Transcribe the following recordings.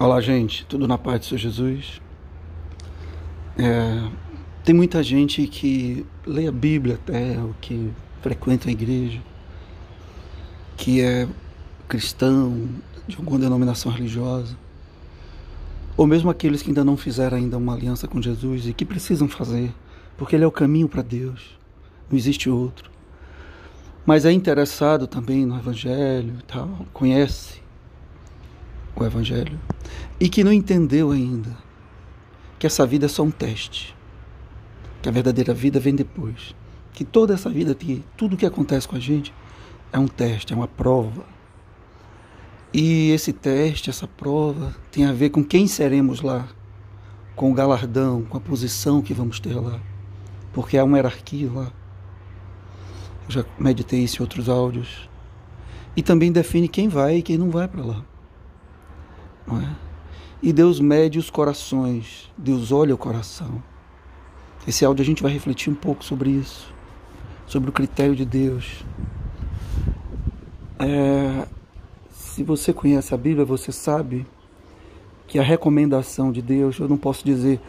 Olá, gente, tudo na paz do Senhor Jesus? É, tem muita gente que lê a Bíblia até, ou que frequenta a igreja, que é cristão, de alguma denominação religiosa, ou mesmo aqueles que ainda não fizeram ainda uma aliança com Jesus e que precisam fazer, porque Ele é o caminho para Deus, não existe outro. Mas é interessado também no Evangelho e tal, conhece o Evangelho e que não entendeu ainda que essa vida é só um teste, que a verdadeira vida vem depois, que toda essa vida, que tudo que acontece com a gente é um teste, é uma prova. E esse teste, essa prova, tem a ver com quem seremos lá, com o galardão, com a posição que vamos ter lá, porque há uma hierarquia lá. Eu já meditei isso em outros áudios. E também define quem vai e quem não vai para lá. É? E Deus mede os corações, Deus olha o coração. Esse áudio a gente vai refletir um pouco sobre isso, sobre o critério de Deus. É, se você conhece a Bíblia, você sabe que a recomendação de Deus, eu não posso dizer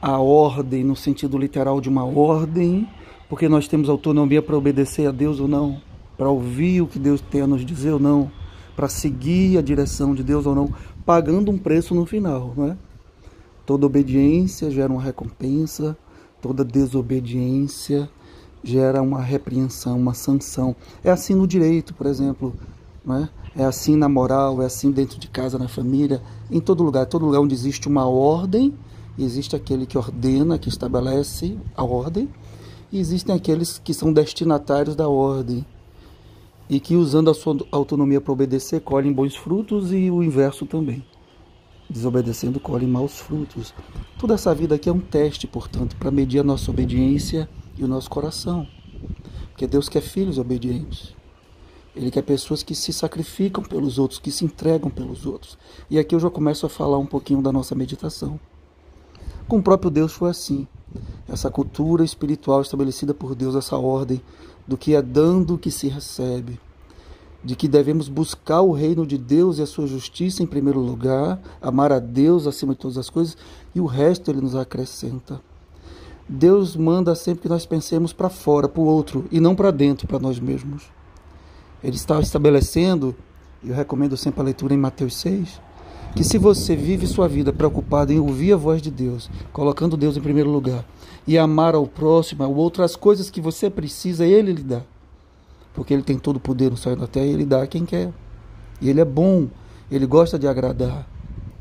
a ordem no sentido literal de uma ordem, porque nós temos autonomia para obedecer a Deus ou não, para ouvir o que Deus tem a nos dizer ou não, para seguir a direção de Deus ou não, pagando um preço no final, não é? Toda obediência gera uma recompensa, toda desobediência gera uma repreensão, uma sanção. É assim no direito, por exemplo, não é? É assim na moral, é assim dentro de casa, na família, em todo lugar. Todo lugar onde existe uma ordem, existe aquele que ordena, que estabelece a ordem, e existem aqueles que são destinatários da ordem e que, usando a sua autonomia para obedecer, colhem bons frutos e o inverso também. Desobedecendo, colhem maus frutos. Toda essa vida aqui é um teste, portanto, para medir a nossa obediência e o nosso coração. Porque Deus quer filhos obedientes. Ele quer pessoas que se sacrificam pelos outros, que se entregam pelos outros. E aqui eu já começo a falar um pouquinho da nossa meditação. Com o próprio Deus foi assim. Essa cultura espiritual estabelecida por Deus, essa ordem do que é dando que se recebe, de que devemos buscar o reino de Deus e a sua justiça em primeiro lugar, amar a Deus acima de todas as coisas e o resto ele nos acrescenta. Deus manda sempre que nós pensemos para fora, para o outro e não para dentro, para nós mesmos. Ele está estabelecendo, e eu recomendo sempre a leitura em Mateus 6, que se você vive sua vida preocupado em ouvir a voz de Deus, colocando Deus em primeiro lugar, e amar ao próximo, ao outro, as coisas que você precisa, Ele lhe dá. Porque Ele tem todo o poder no céu e na terra e Ele dá a quem quer. E Ele é bom, Ele gosta de agradar.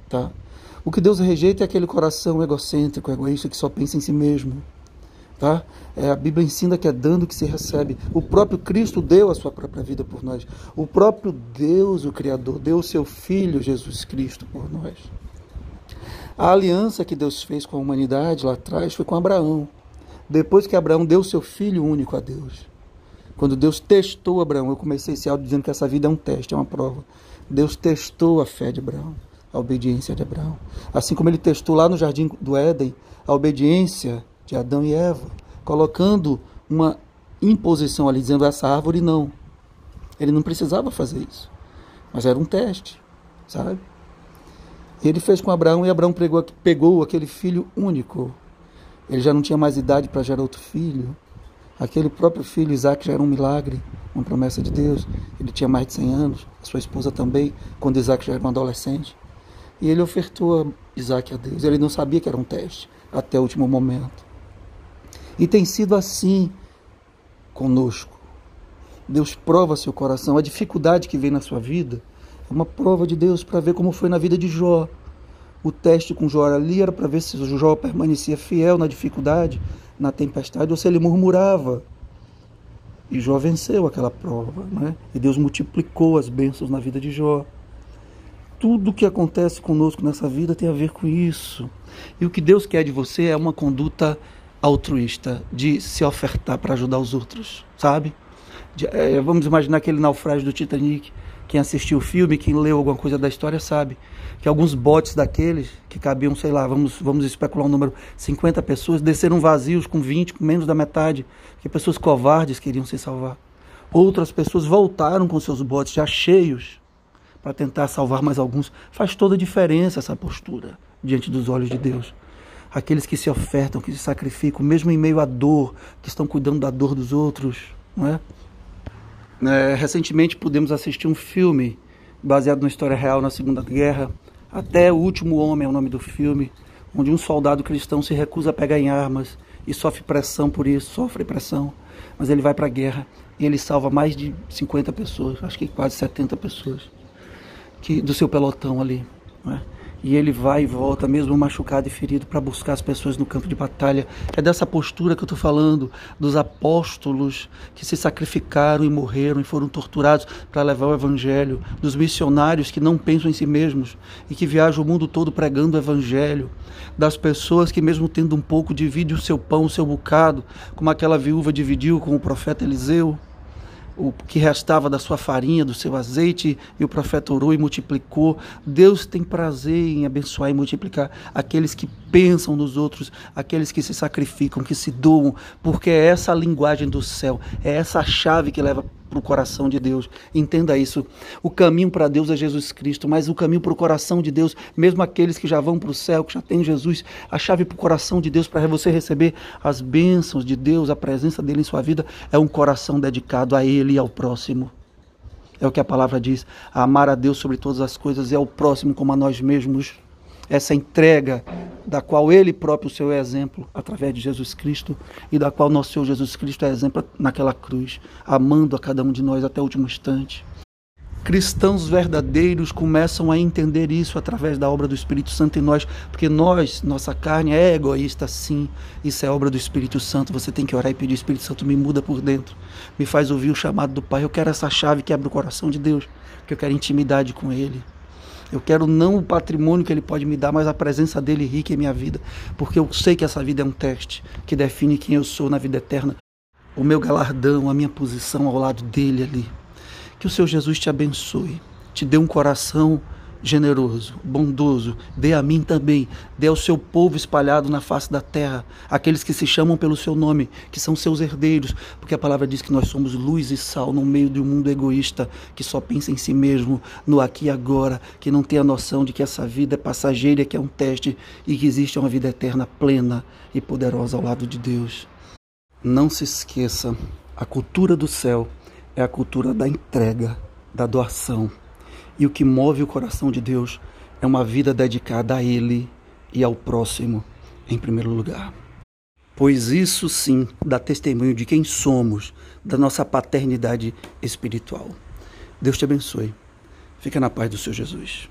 Tá? O que Deus rejeita é aquele coração egocêntrico, egoísta, que só pensa em si mesmo. Tá? É, a Bíblia ensina que é dando que se recebe. O próprio Cristo deu a sua própria vida por nós. O próprio Deus, o Criador, deu o seu Filho Jesus Cristo por nós. A aliança que Deus fez com a humanidade lá atrás foi com Abraão. Depois que Abraão deu seu filho único a Deus. Quando Deus testou Abraão, eu comecei esse áudio dizendo que essa vida é um teste, é uma prova. Deus testou a fé de Abraão, a obediência de Abraão. Assim como ele testou lá no jardim do Éden a obediência de Adão e Eva, colocando uma imposição ali, dizendo essa árvore não. Ele não precisava fazer isso, mas era um teste, sabe? Ele fez com Abraão e Abraão pegou, pegou aquele filho único. Ele já não tinha mais idade para gerar outro filho. Aquele próprio filho, Isaac, já era um milagre, uma promessa de Deus. Ele tinha mais de 100 anos, a sua esposa também, quando Isaac já era um adolescente. E ele ofertou Isaac a Deus. Ele não sabia que era um teste até o último momento. E tem sido assim conosco. Deus prova seu coração. A dificuldade que vem na sua vida uma prova de Deus para ver como foi na vida de Jó. O teste com Jó ali era para ver se Jó permanecia fiel na dificuldade, na tempestade, ou se ele murmurava. E Jó venceu aquela prova, né? E Deus multiplicou as bênçãos na vida de Jó. Tudo que acontece conosco nessa vida tem a ver com isso. E o que Deus quer de você é uma conduta altruísta, de se ofertar para ajudar os outros, sabe? De, é, vamos imaginar aquele naufrágio do Titanic. Quem assistiu o filme, quem leu alguma coisa da história sabe que alguns botes daqueles que cabiam, sei lá, vamos, vamos especular um número, 50 pessoas, desceram vazios com 20, com menos da metade, que pessoas covardes queriam se salvar. Outras pessoas voltaram com seus botes já cheios para tentar salvar mais alguns. Faz toda a diferença essa postura diante dos olhos de Deus. Aqueles que se ofertam, que se sacrificam, mesmo em meio à dor, que estão cuidando da dor dos outros, não é? É recentemente pudemos assistir um filme baseado na história real na Segunda Guerra, até o último homem é o nome do filme, onde um soldado cristão se recusa a pegar em armas e sofre pressão por isso, sofre pressão, mas ele vai para a guerra e ele salva mais de 50 pessoas, acho que quase 70 pessoas, que do seu pelotão ali. É? E ele vai e volta, mesmo machucado e ferido, para buscar as pessoas no campo de batalha. É dessa postura que eu estou falando, dos apóstolos que se sacrificaram e morreram e foram torturados para levar o evangelho, dos missionários que não pensam em si mesmos e que viajam o mundo todo pregando o evangelho, das pessoas que, mesmo tendo um pouco, dividem o seu pão, o seu bocado, como aquela viúva dividiu com o profeta Eliseu o que restava da sua farinha, do seu azeite, e o profeta orou e multiplicou. Deus tem prazer em abençoar e multiplicar aqueles que pensam nos outros, aqueles que se sacrificam, que se doam, porque é essa a linguagem do céu, é essa a chave que leva para o coração de Deus. Entenda isso. O caminho para Deus é Jesus Cristo, mas o caminho para o coração de Deus, mesmo aqueles que já vão para o céu, que já têm Jesus, a chave para o coração de Deus, para você receber as bênçãos de Deus, a presença dele em sua vida, é um coração dedicado a Ele e ao próximo. É o que a palavra diz: amar a Deus sobre todas as coisas e ao próximo como a nós mesmos. Essa entrega da qual ele próprio seu exemplo através de Jesus Cristo e da qual nosso Senhor Jesus Cristo é exemplo naquela cruz, amando a cada um de nós até o último instante. Cristãos verdadeiros começam a entender isso através da obra do Espírito Santo em nós, porque nós, nossa carne é egoísta sim. Isso é obra do Espírito Santo. Você tem que orar e pedir: Espírito Santo, me muda por dentro, me faz ouvir o chamado do Pai. Eu quero essa chave que abre o coração de Deus, porque eu quero intimidade com Ele. Eu quero não o patrimônio que ele pode me dar, mas a presença dele rica em minha vida, porque eu sei que essa vida é um teste que define quem eu sou na vida eterna. O meu galardão, a minha posição ao lado dele ali. Que o seu Jesus te abençoe, te dê um coração generoso, bondoso, dê a mim também, dê ao seu povo espalhado na face da terra, aqueles que se chamam pelo seu nome, que são seus herdeiros, porque a palavra diz que nós somos luz e sal no meio de um mundo egoísta que só pensa em si mesmo, no aqui e agora, que não tem a noção de que essa vida é passageira, que é um teste e que existe uma vida eterna plena e poderosa ao lado de Deus. Não se esqueça, a cultura do céu é a cultura da entrega, da doação e o que move o coração de Deus é uma vida dedicada a Ele e ao próximo, em primeiro lugar. Pois isso sim dá testemunho de quem somos, da nossa paternidade espiritual. Deus te abençoe. Fica na paz do seu Jesus.